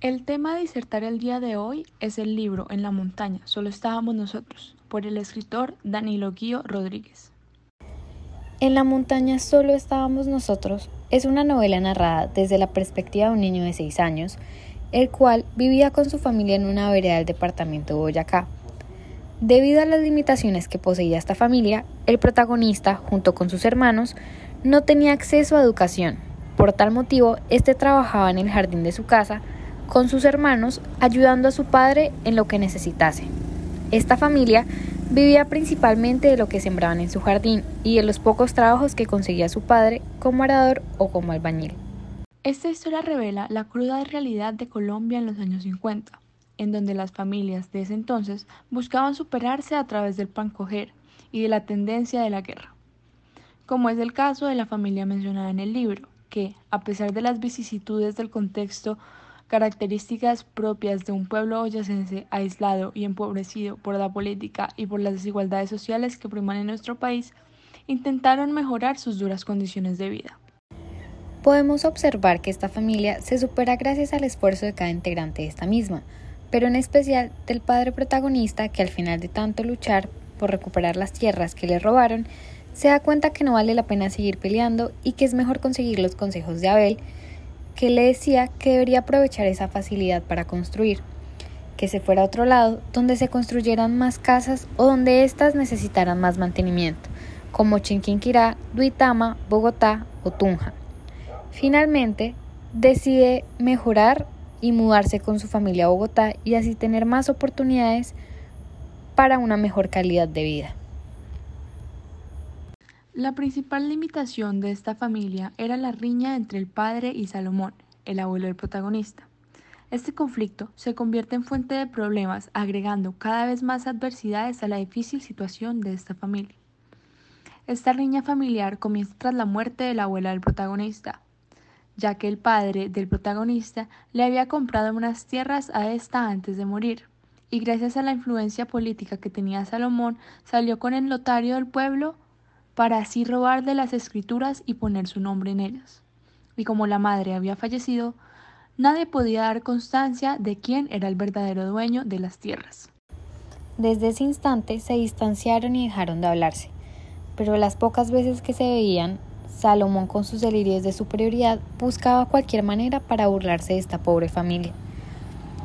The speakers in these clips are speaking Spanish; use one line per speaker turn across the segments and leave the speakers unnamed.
El tema de disertar el día de hoy es el libro En la montaña, solo estábamos nosotros, por el escritor Danilo Guío Rodríguez.
En la montaña solo estábamos nosotros es una novela narrada desde la perspectiva de un niño de 6 años, el cual vivía con su familia en una vereda del departamento de Boyacá. Debido a las limitaciones que poseía esta familia, el protagonista, junto con sus hermanos, no tenía acceso a educación. Por tal motivo, este trabajaba en el jardín de su casa con sus hermanos, ayudando a su padre en lo que necesitase. Esta familia Vivía principalmente de lo que sembraban en su jardín y de los pocos trabajos que conseguía su padre como arador o como albañil.
Esta historia revela la cruda realidad de Colombia en los años 50, en donde las familias de ese entonces buscaban superarse a través del pan coger y de la tendencia de la guerra, como es el caso de la familia mencionada en el libro, que, a pesar de las vicisitudes del contexto características propias de un pueblo boyacense aislado y empobrecido por la política y por las desigualdades sociales que priman en nuestro país, intentaron mejorar sus duras condiciones de vida.
Podemos observar que esta familia se supera gracias al esfuerzo de cada integrante de esta misma, pero en especial del padre protagonista que al final de tanto luchar por recuperar las tierras que le robaron, se da cuenta que no vale la pena seguir peleando y que es mejor conseguir los consejos de Abel, que le decía que debería aprovechar esa facilidad para construir, que se fuera a otro lado donde se construyeran más casas o donde éstas necesitaran más mantenimiento, como Chinquinquirá, Duitama, Bogotá o Tunja. Finalmente, decide mejorar y mudarse con su familia a Bogotá y así tener más oportunidades para una mejor calidad de vida.
La principal limitación de esta familia era la riña entre el padre y Salomón, el abuelo del protagonista. Este conflicto se convierte en fuente de problemas, agregando cada vez más adversidades a la difícil situación de esta familia. Esta riña familiar comienza tras la muerte de la abuela del protagonista, ya que el padre del protagonista le había comprado unas tierras a esta antes de morir, y gracias a la influencia política que tenía Salomón, salió con el notario del pueblo para así robar de las escrituras y poner su nombre en ellas. Y como la madre había fallecido, nadie podía dar constancia de quién era el verdadero dueño de las tierras.
Desde ese instante se distanciaron y dejaron de hablarse, pero las pocas veces que se veían, Salomón con sus delirios de superioridad buscaba cualquier manera para burlarse de esta pobre familia.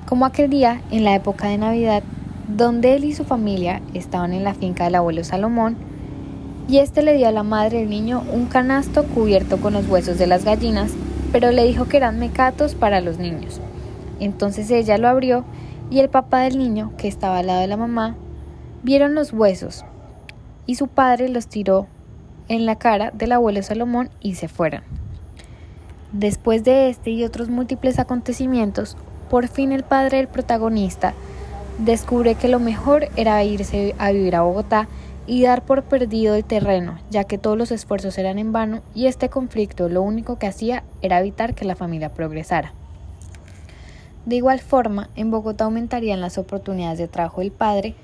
Como aquel día, en la época de Navidad, donde él y su familia estaban en la finca del abuelo Salomón, y este le dio a la madre del niño un canasto cubierto con los huesos de las gallinas, pero le dijo que eran mecatos para los niños. Entonces ella lo abrió y el papá del niño, que estaba al lado de la mamá, vieron los huesos y su padre los tiró en la cara del abuelo Salomón y se fueron. Después de este y otros múltiples acontecimientos, por fin el padre del protagonista descubre que lo mejor era irse a vivir a Bogotá y dar por perdido el terreno, ya que todos los esfuerzos eran en vano y este conflicto lo único que hacía era evitar que la familia progresara. De igual forma, en Bogotá aumentarían las oportunidades de trabajo del padre,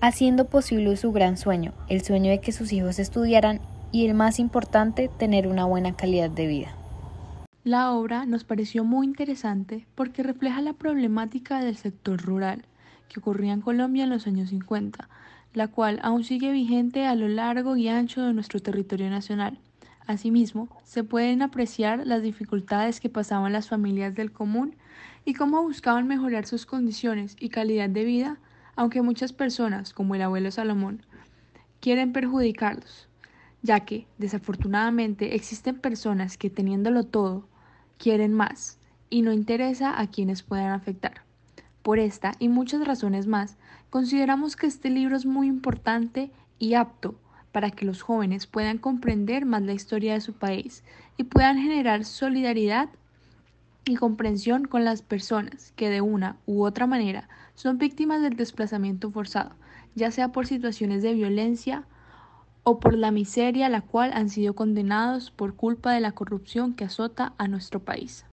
haciendo posible su gran sueño, el sueño de que sus hijos estudiaran y el más importante, tener una buena calidad de vida.
La obra nos pareció muy interesante porque refleja la problemática del sector rural que ocurría en Colombia en los años 50, la cual aún sigue vigente a lo largo y ancho de nuestro territorio nacional. Asimismo, se pueden apreciar las dificultades que pasaban las familias del común y cómo buscaban mejorar sus condiciones y calidad de vida, aunque muchas personas, como el abuelo Salomón, quieren perjudicarlos, ya que, desafortunadamente, existen personas que teniéndolo todo, quieren más y no interesa a quienes puedan afectar. Por esta y muchas razones más, consideramos que este libro es muy importante y apto para que los jóvenes puedan comprender más la historia de su país y puedan generar solidaridad y comprensión con las personas que de una u otra manera son víctimas del desplazamiento forzado, ya sea por situaciones de violencia o por la miseria a la cual han sido condenados por culpa de la corrupción que azota a nuestro país.